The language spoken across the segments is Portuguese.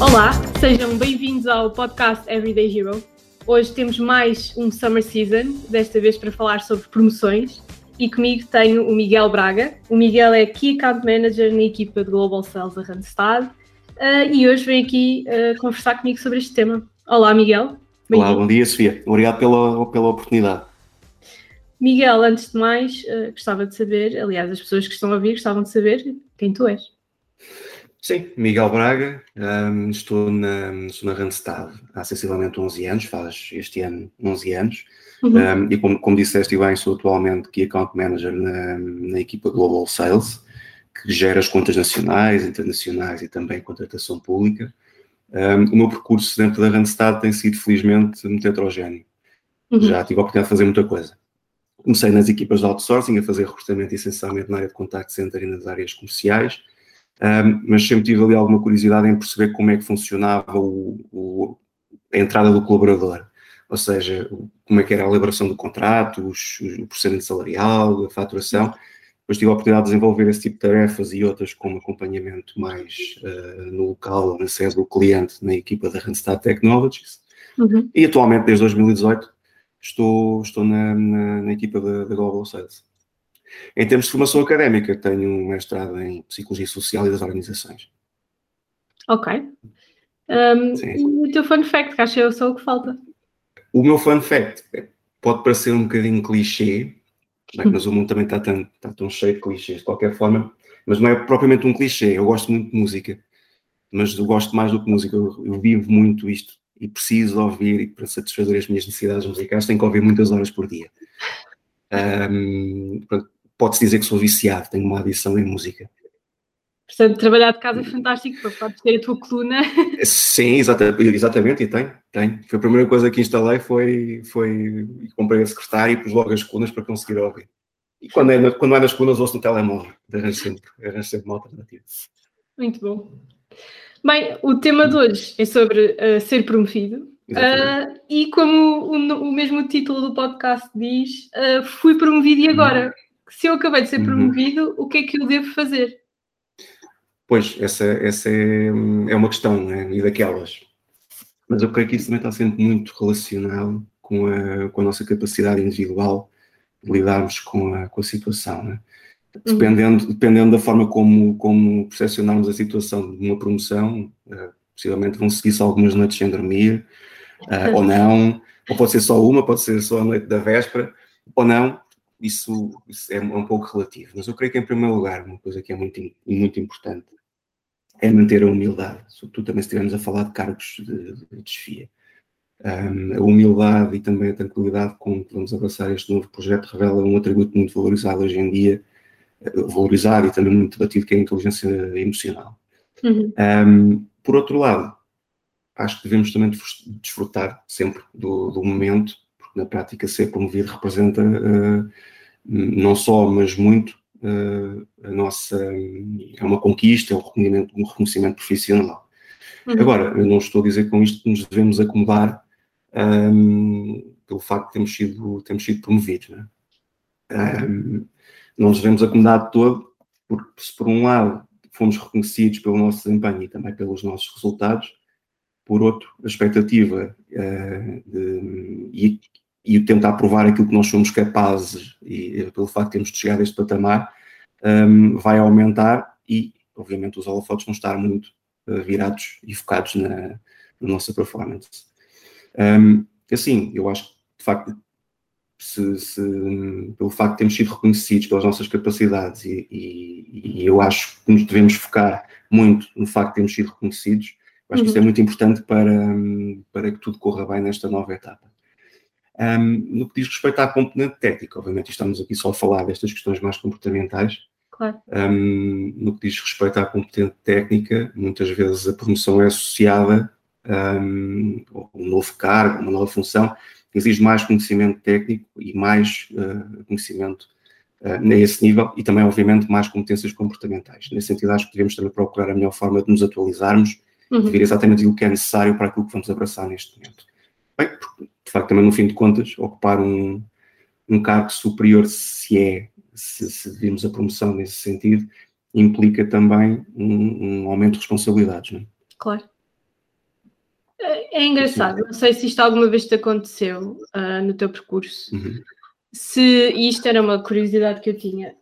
Olá, sejam bem-vindos ao podcast Everyday Hero. Hoje temos mais um Summer Season, desta vez para falar sobre promoções. E comigo tenho o Miguel Braga. O Miguel é Key Account Manager na equipa de Global Sales da Randstad. Uh, e hoje vem aqui uh, conversar comigo sobre este tema. Olá, Miguel. Olá, bom dia, Sofia. Obrigado pela, pela oportunidade. Miguel, antes de mais, uh, gostava de saber, aliás, as pessoas que estão a ouvir gostavam de saber quem tu és. Sim, Miguel Braga, um, estou, na, estou na Randstad há sensivelmente 11 anos, faz este ano 11 anos, uhum. um, e como, como disseste bem, sou atualmente Key Account Manager na, na equipa Global Sales, que gera as contas nacionais, internacionais e também contratação pública. Um, o meu percurso dentro da Randstad tem sido, felizmente, muito heterogéneo. Uhum. Já tive a oportunidade de fazer muita coisa. Comecei nas equipas de outsourcing, a fazer recrutamento essencialmente na área de contact center e nas áreas comerciais, um, mas sempre tive ali alguma curiosidade em perceber como é que funcionava o, o, a entrada do colaborador, ou seja, como é que era a elaboração do contrato, os, o procedimento salarial, a faturação. Depois tive a oportunidade de desenvolver esse tipo de tarefas e outras como acompanhamento mais uh, no local na sede do cliente na equipa da Randstad Technologies. Uhum. E atualmente, desde 2018, estou, estou na, na, na equipa da Global Sales. Em termos de formação académica, tenho um mestrado em Psicologia Social e das Organizações. Ok. Um, o teu fun fact, que acho que é só o que falta. O meu fun fact pode parecer um bocadinho clichê, é? mas o mundo também está tão, está tão cheio de clichês de qualquer forma, mas não é propriamente um clichê. Eu gosto muito de música, mas eu gosto mais do que música. Eu, eu vivo muito isto e preciso ouvir, e para satisfazer as minhas necessidades musicais, tenho que ouvir muitas horas por dia. Um, pode-se dizer que sou viciado, tenho uma adição em música. Portanto, trabalhar de casa é fantástico, para podes ter a tua coluna. Sim, exatamente, exatamente e tenho, tenho. Foi a primeira coisa que instalei, foi, foi comprei a secretária e pus logo as colunas para conseguir ouvir. E quando é, quando é nas colunas, ouço no telemóvel, arranjo sempre, arranjo sempre uma alternativa. Muito bom. Bem, o tema de hoje é sobre uh, ser promovido. Uh, e como o, o, mesmo título do podcast diz, uh, fui promovido e agora? Uhum se eu acabei de ser uhum. promovido, uhum. o que é que eu devo fazer? Pois, essa, essa é, é uma questão, né? e daquelas. Mas eu creio que isso também está sempre muito relacionado com a, com a nossa capacidade individual de lidarmos com a, com a situação. Né? Dependendo, uhum. dependendo da forma como, como percepcionarmos a situação de uma promoção, uh, possivelmente vão seguir-se algumas noites sem dormir, uh, ou não, ou pode ser só uma, pode ser só a noite da véspera, ou não, isso, isso é um pouco relativo. Mas eu creio que, em primeiro lugar, uma coisa que é muito, muito importante é manter a humildade, sobretudo também se estivermos a falar de cargos de, de desfia. Um, a humildade e também a tranquilidade com que vamos abraçar este novo projeto revela um atributo muito valorizado hoje em dia, eh, valorizado e também muito debatido, que é a inteligência emocional. Uhum. Um, por outro lado, acho que devemos também desfrutar sempre do, do momento na prática ser promovido representa uh, não só, mas muito uh, a nossa é uma conquista, é um reconhecimento, um reconhecimento profissional. Uhum. Agora, eu não estou a dizer com isto que nos devemos acomodar um, ehm, pelo facto de termos sido, termos sido promovidos. Não, é? um, não nos devemos acomodar de todo, porque se por um lado fomos reconhecidos pelo nosso desempenho e também pelos nossos resultados, por outro, a expectativa uh, de, e tentar provar aquilo que nós somos capazes, e pelo facto de termos de chegar a este patamar, um, vai aumentar e, obviamente, os holofotes vão estar muito uh, virados e focados na, na nossa performance. Um, assim, eu acho que, de facto, se, se, pelo facto de termos sido reconhecidos pelas nossas capacidades, e, e, e, eu acho que nos devemos focar muito no facto de termos sido reconhecidos, eu acho uhum. que isso é uhum. muito importante para, para que tudo corra bem nesta nova etapa. Um, no que diz respeito à componente técnica, obviamente estamos aqui só a falar destas questões mais comportamentais. Claro. Um, no que diz respeito à competente técnica, muitas vezes a promoção é associada um, a um novo cargo, uma nova função, exige mais conhecimento técnico e mais uh, conhecimento uh, nesse nível e também, obviamente, mais competências comportamentais. Nesse sentido, acho que devemos também procurar a melhor forma de nos atualizarmos uhum. e ver exatamente o que é necessário para aquilo que vamos abraçar neste momento. Bem, de facto, também no fim de contas, ocupar um, um cargo superior, se é, se, se vimos a promoção nesse sentido, implica também um, um aumento de responsabilidades, não é? Claro. É, é engraçado, não sei se isto alguma vez te aconteceu uh, no teu percurso. Uhum. Se isto era uma curiosidade que eu tinha,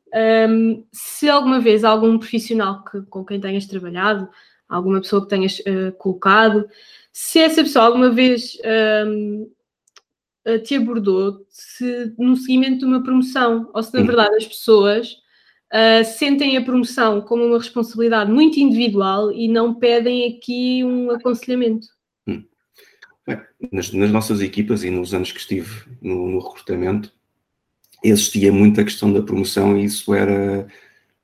um, se alguma vez algum profissional que, com quem tenhas trabalhado, alguma pessoa que tenhas uh, colocado, se essa pessoa alguma vez um, te abordou se, no seguimento de uma promoção, ou se na verdade as pessoas uh, sentem a promoção como uma responsabilidade muito individual e não pedem aqui um aconselhamento. Hum. nas, nas, nossas equipas e nos anos que estive no, no recrutamento, existia muita questão da promoção e isso era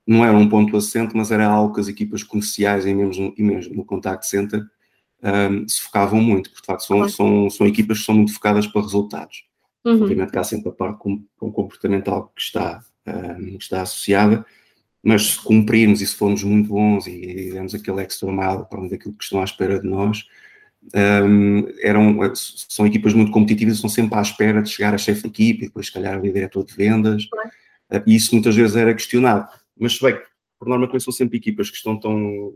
não era um ponto assente, mas era algo que as equipas comerciais e mesmo, e mesmo no contact center um, se focavam muito, porque de facto são, são, são equipas que são muito focadas para resultados. Uhum. Obviamente que há sempre a parte com, com comportamental que está um, que está associada, mas se cumprirmos e se formos muito bons e, e demos aquele extra mile para onde aquilo que estão à espera de nós, um, eram, são equipas muito competitivas, estão sempre à espera de chegar a chefe de equipe e depois, se calhar, ali diretor de vendas, uh, e isso muitas vezes era questionado. Mas, bem por norma, também são sempre equipas que estão tão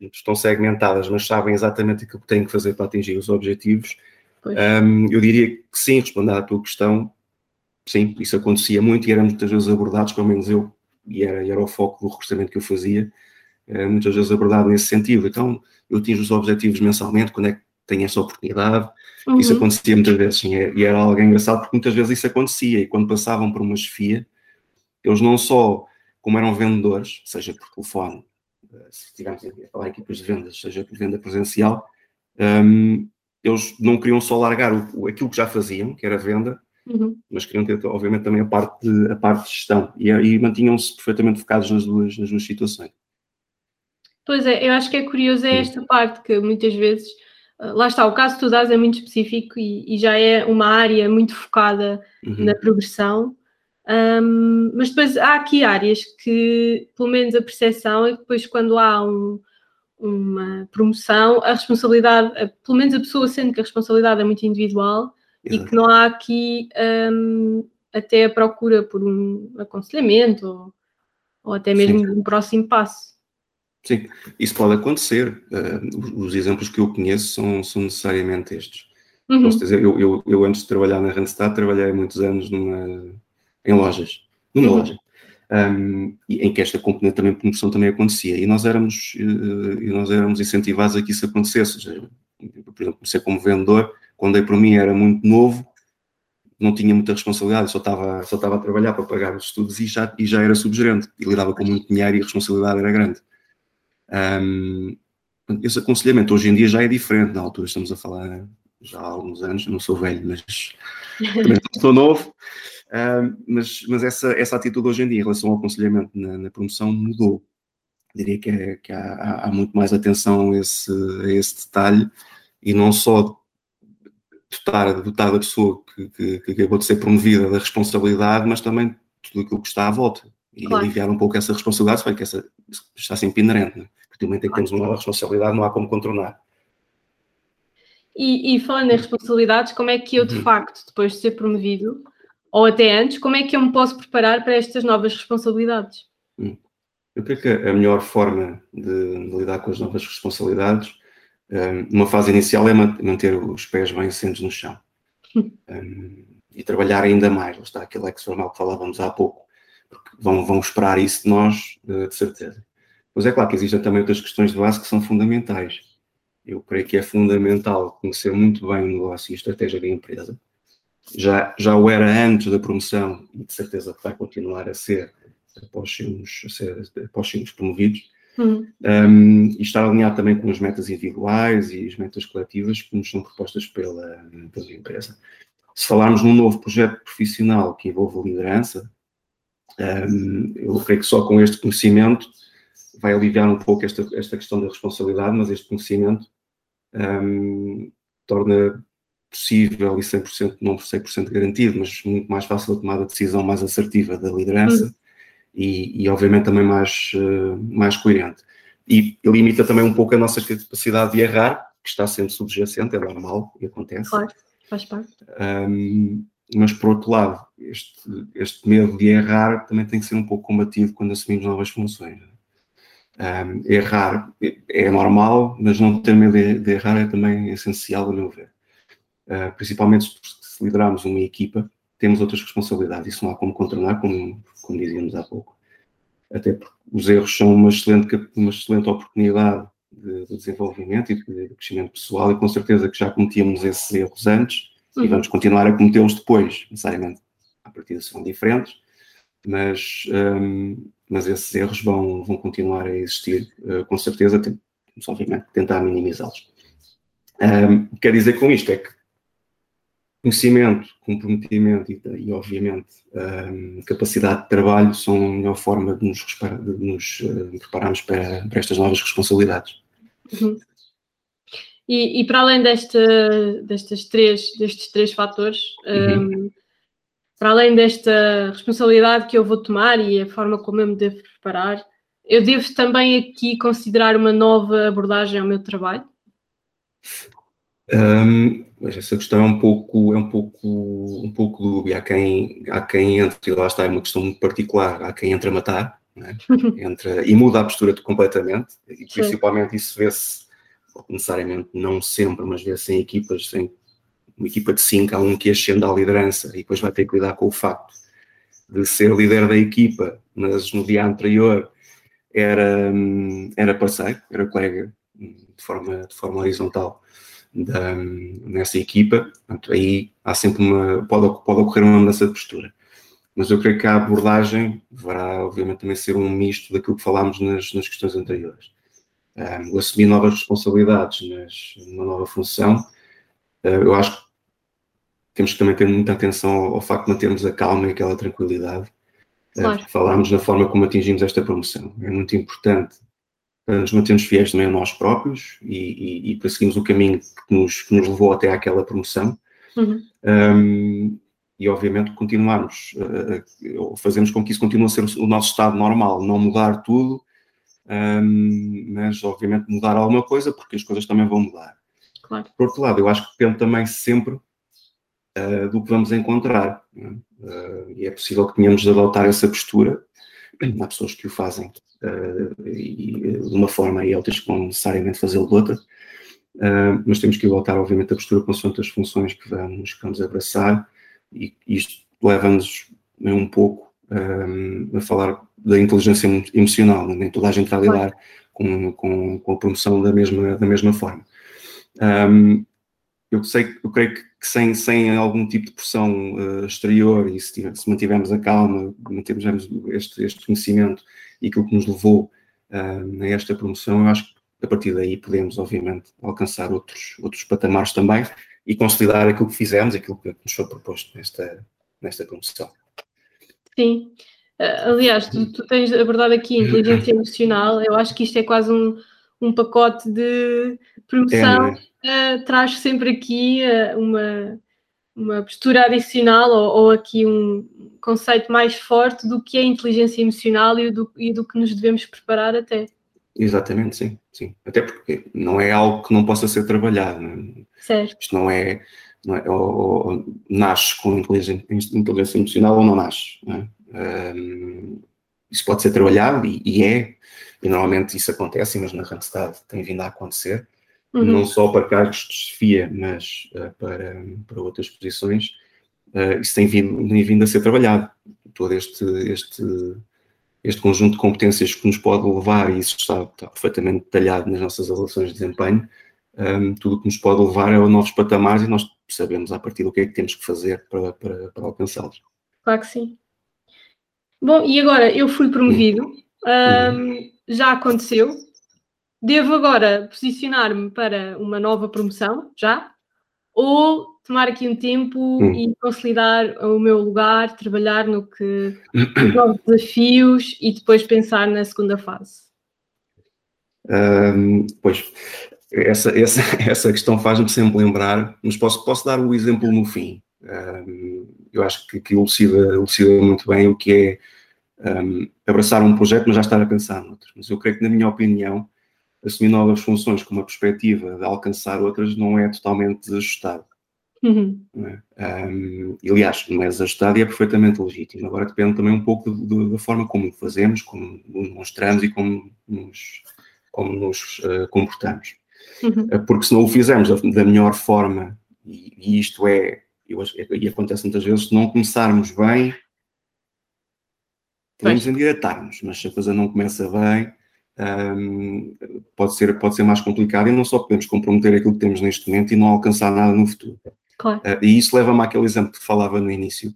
estão segmentadas, mas sabem exatamente aquilo que têm que fazer para atingir os objetivos. Um, eu diria que sim, respondendo à tua questão, sim, isso acontecia muito e era muitas vezes abordados, pelo menos eu, e era, era o foco do recrutamento que eu fazia, era muitas vezes abordado nesse sentido. Então, eu atingo os objetivos mensalmente, quando é que tenho essa oportunidade? Uhum. Isso acontecia muitas vezes, sim, e era algo engraçado porque muitas vezes isso acontecia e quando passavam por uma chefia, eles não só, como eram vendedores, seja por telefone, eh, se estivermos a falar equipas de vendas, seja por venda presencial, um, eles não queriam só largar o, aquilo que já faziam, que era venda, Uhum. Mas queriam ter, obviamente, também a parte de, a parte de gestão e, e mantinham-se perfeitamente focados nas duas, nas duas situações. Pois é, eu acho que é curioso é esta parte que muitas vezes, ah, lá está, o caso que tu dás é muito específico e, e já é uma área muito focada uhum. na progressão, um, mas depois há aqui áreas que, pelo menos a percepção é que depois quando há um, uma promoção, a responsabilidade, pelo menos a pessoa sente que a responsabilidade é muito individual, Exato. e que não há aqui um, até a procura por um aconselhamento ou, ou até mesmo Sim. um próximo passo. Sim, isso pode acontecer. Uh, os exemplos que eu conheço são, são necessariamente estes. Uhum. Posso dizer, eu, eu, eu, antes de trabalhar na Randstad, trabalhei muitos anos numa, em lojas, numa uhum. loja, um, em que esta componente também promoção também acontecia. E nós éramos, uh, e nós éramos incentivados a que isso acontecesse. Por exemplo, ser como vendedor, quando aí para mim era muito novo, não tinha muita responsabilidade, só estava, só estava a trabalhar para pagar os estudos e já, e já era subgerente, e lidava com muito dinheiro e a responsabilidade era grande. Um, esse aconselhamento hoje em dia já é diferente, na altura estamos a falar já há alguns anos, não sou velho, mas também estou novo, um, mas, mas essa, essa atitude hoje em dia em relação ao aconselhamento na, na promoção mudou. Diria que, é, que há, há, muito mais atenção a esse, a esse detalhe e não só dotar, dotar a pessoa que, que, que, acabou de ser promovida da responsabilidade, mas também tudo aquilo que está à volta. E claro. aliviar um pouco essa responsabilidade, se que essa está sempre inerente. Né? Porque momento em que temos uma nova responsabilidade, não há como contornar. E, e, falando em responsabilidades, como é que eu, de uhum. facto, depois de ser promovido, ou até antes, como é que eu me posso preparar para estas novas responsabilidades? Hum. Eu creio que a melhor forma de, de lidar com as novas responsabilidades uma fase inicial é manter os pés bem assentos no chão um, e trabalhar ainda mais. Está aquele ex formal que falávamos há pouco, porque vão, vão esperar isso de nós, de certeza. Mas é claro que existem também outras questões de base que são fundamentais. Eu creio que é fundamental conhecer muito bem o negócio e a estratégia da empresa. Já, já o era antes da promoção e de certeza que vai continuar a ser após sermos, após sermos promovidos Uhum. Um, e estar alinhado também com as metas individuais e as metas coletivas que nos são propostas pela, pela empresa. Se falarmos num novo projeto profissional que envolva liderança, um, eu creio que só com este conhecimento vai aliviar um pouco esta, esta questão da responsabilidade, mas este conhecimento um, torna possível e 100%, não por 100% garantido, mas muito mais fácil a tomada de decisão mais assertiva da liderança. Uhum e, e obviamente também mais, uh, mais coerente. E limita também um pouco a nossa capacidade de errar, que está sendo subjacente, é normal e acontece. Claro, faz parte. Um, mas por outro lado, este, este medo de errar também tem que ser um pouco combatido quando assumimos novas funções. Um, errar é normal, mas não ter medo de, de errar é também essencial, a meu ver. Uh, principalmente se liderarmos uma equipa, temos outras responsabilidades. Isso não há como contornar, como, como dizíamos há pouco. Até porque os erros são uma excelente, uma excelente oportunidade de, de desenvolvimento e de, de, crescimento pessoal, e com certeza que já cometíamos esses erros antes uhum. e vamos continuar a cometê-los depois, necessariamente. A partir serão diferentes, mas, um, mas esses erros vão, vão continuar a existir, uh, com certeza, temos obviamente tentar minimizá-los. Um, quer dizer com isto é que conhecimento, comprometimento e, e obviamente, um, capacidade de trabalho são a melhor forma de nos, de nos uh, prepararmos para, para, estas novas responsabilidades. Uhum. E, e, para além desta, destes, três, destes três fatores, uhum. um, para além desta responsabilidade que eu vou tomar e a forma como eu me devo preparar, eu devo também aqui considerar uma nova abordagem ao meu trabalho? Um, mas essa questão é um pouco, é um pouco, um pouco dúbia. Há quem, há quem entre, e lá está, é uma questão muito particular, há quem entre a matar, é? entra, e muda a postura completamente, e principalmente isso vê-se, necessariamente não sempre, mas vê-se em equipas, em uma equipa de cinco, há um que ascende à liderança e depois vai ter que lidar com o facto de ser líder da equipa, mas no dia anterior era, era parceiro, era colega de forma, de forma horizontal da, nessa equipa, portanto, aí há sempre uma, pode, pode ocorrer uma mudança de postura. Mas eu creio que a abordagem deverá, obviamente, também ser um misto daquilo que falámos nas, nas questões anteriores. Um, assumir novas responsabilidades nas, numa nova função, uh, eu acho que temos que também ter muita atenção ao, ao facto de mantermos a calma e aquela tranquilidade. Claro. Uh, falámos na forma como atingimos esta promoção. É muito importante nos mantemos fiéis também a nós próprios e, e, e perseguimos o caminho que nos, que nos, levou até àquela promoção. Uhum. Um, e obviamente continuarmos, uh, fazemos com que isso continue a ser o nosso estado normal, não mudar tudo, um, mas obviamente mudar alguma coisa, porque as coisas também vão mudar. Claro. Por outro lado, eu acho que depende também sempre uh, do que vamos encontrar. Uh, e é possível que tenhamos de adotar essa postura. Há pessoas que o fazem uh, e, de uma forma e outras que vão necessariamente fazê-lo de outra, uh, mas temos que voltar, obviamente, a postura consoante as funções que vamos, que vamos abraçar, e isto leva-nos um pouco um, eh, a falar da inteligência emocional, nem toda a gente vai lidar com, com, com, a promoção da mesma, da mesma forma. Um, eu sei, eu creio que, sem, sem algum tipo de pressão uh, exterior e se, se, mantivermos a calma, mantivermos este, este conhecimento e aquilo que nos levou uh, a esta promoção, eu acho que a partir daí podemos, obviamente, alcançar outros, outros patamares também e consolidar aquilo que fizemos, aquilo que nos foi proposto nesta, nesta promoção. Sim. Uh, aliás, tu, tu, tens abordado aqui inteligência emocional, eu acho que isto é quase um, um pacote de promoção, é, uh, traz sempre aqui uh, uma, uma postura adicional ou, ou, aqui um conceito mais forte do que é a inteligência emocional e do, e do que nos devemos preparar até. Exatamente, sim, sim. Até porque não é algo que não possa ser trabalhado. Não é? Certo. Isto não é, não é ou, ou, nasce com inteligência, inteligência emocional ou não nasce. Não é? um, isso pode ser trabalhado e, e é, e normalmente isso acontece, mas na Randstad tem vindo a acontecer, uhum. não só para cargos de chefia, mas uh, para, para outras posições, uh, isso tem vindo, tem vindo a ser trabalhado. Todo este, este, este conjunto de competências que nos pode levar, e isso está, está perfeitamente detalhado nas nossas avaliações de desempenho, um, ehm, tudo o que nos pode levar é a novos patamares e nós sabemos a partir do que é que temos que fazer para, para, para alcançá-los. Claro que sim. Bom, e agora eu fui promovido, um, já aconteceu. Devo agora posicionar-me para uma nova promoção, já? Ou tomar aqui um tempo hum. e consolidar o meu lugar, trabalhar no que novos desafios e depois pensar na segunda fase? Um, pois, essa, essa, essa questão faz-me sempre lembrar, mas posso, posso dar o um exemplo no fim. Um, eu acho que, que elucida, elucida muito bem o que é um, abraçar um projeto, mas já estar a pensar noutros. Mas eu creio que, na minha opinião, assumir novas funções com uma perspectiva de alcançar outras não é totalmente desajustado. Uhum. É? Um, aliás, no mês ajustado é perfeitamente legítimo. Agora depende também um pouco da forma como fazemos, como mostramos e como nos, como nos uh, comportamos. Uhum. Uh, porque se não o fizermos da, da melhor forma, e, e isto é, eu, e acontece muitas vezes, se não começarmos bem, podemos endireitar-nos, mas se a coisa não começa bem, um, pode, ser, pode ser mais complicado e não só podemos comprometer aquilo que temos neste momento e não alcançar nada no futuro. Claro. Uh, e isso leva-me àquele exemplo que falava no início,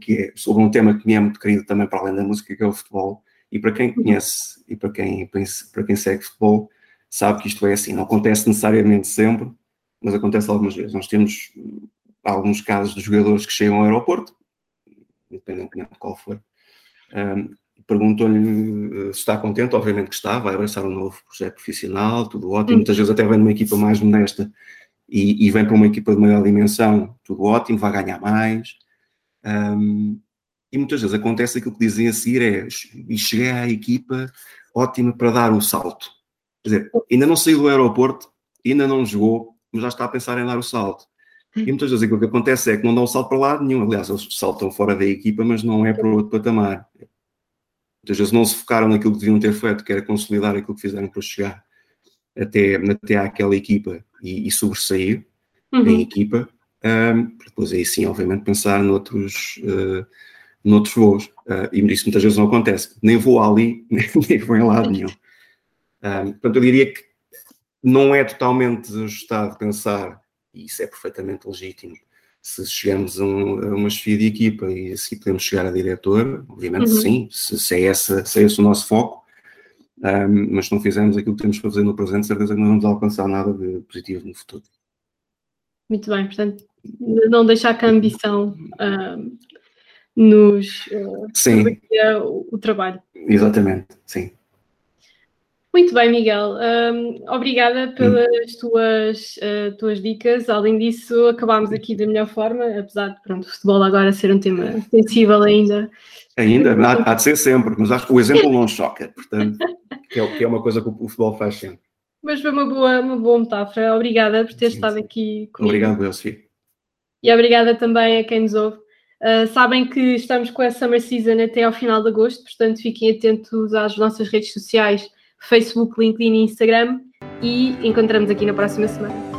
que é sobre um tema que me é muito querido também para além da música, que é o futebol. E para quem conhece e para quem, para quem segue futebol, sabe que isto é assim. Não acontece necessariamente sempre, mas acontece algumas vezes. Nós temos alguns casos de jogadores que chegam ao aeroporto, independentemente de qual for, um, perguntou-lhe se está contente, obviamente que está, vai abraçar um novo projeto profissional, tudo ótimo, muitas vezes até vem de uma equipa mais modesta e, e, vem para uma equipa de maior dimensão, tudo ótimo, vai ganhar mais. Um, e muitas vezes acontece aquilo que dizem a seguir é e cheguei à equipa ótima para dar o salto. Quer dizer, ainda não saiu do aeroporto, ainda não jogou, mas já está a pensar em dar o salto. E muitas vezes aquilo que acontece é que não dá o salto para lado nenhum. Aliás, eles saltam fora da equipa, mas não é para outro patamar. Muitas vezes não se focaram naquilo que deviam ter feito, que era consolidar aquilo que fizeram para chegar até, até àquela equipa e, e sobressair uhum. em equipa. Um, depois aí sim, obviamente, pensar noutros, uh, noutros voos. Uh, e isso muitas vezes não acontece. Nem vou ali, nem vou em lado nenhum. Um, portanto, eu diria que não é totalmente ajustado pensar, e isso é perfeitamente legítimo, se chegamos a, um, a uma chefia de equipa e assim podemos chegar a diretor, obviamente uhum. sim, se, se, é essa, se é esse o nosso foco, um, mas se não fizermos aquilo que temos para fazer no presente, certeza que não vamos alcançar nada de positivo no futuro. Muito bem, portanto, não deixar que a ambição nos uh, sim. O, trabalho. Exatamente, sim. Muito bem, Miguel. Um, obrigada pelas hum. tuas, uh, tuas dicas. Além disso, acabámos aqui da melhor forma, apesar de pronto, o futebol agora ser um tema sensível ainda. Ainda, há, há de ser sempre, mas acho que o exemplo não choca, portanto, que é, que é uma coisa que o futebol faz sempre. Mas foi uma boa, uma boa metáfora. Obrigada por ter estado aqui comigo. Obrigado, Elsie. E obrigada também a quem nos ouve. Uh, sabem que estamos com a Summer Season até ao final de agosto, portanto fiquem atentos às nossas redes sociais, Facebook, LinkedIn e Instagram e encontramos aqui na próxima semana.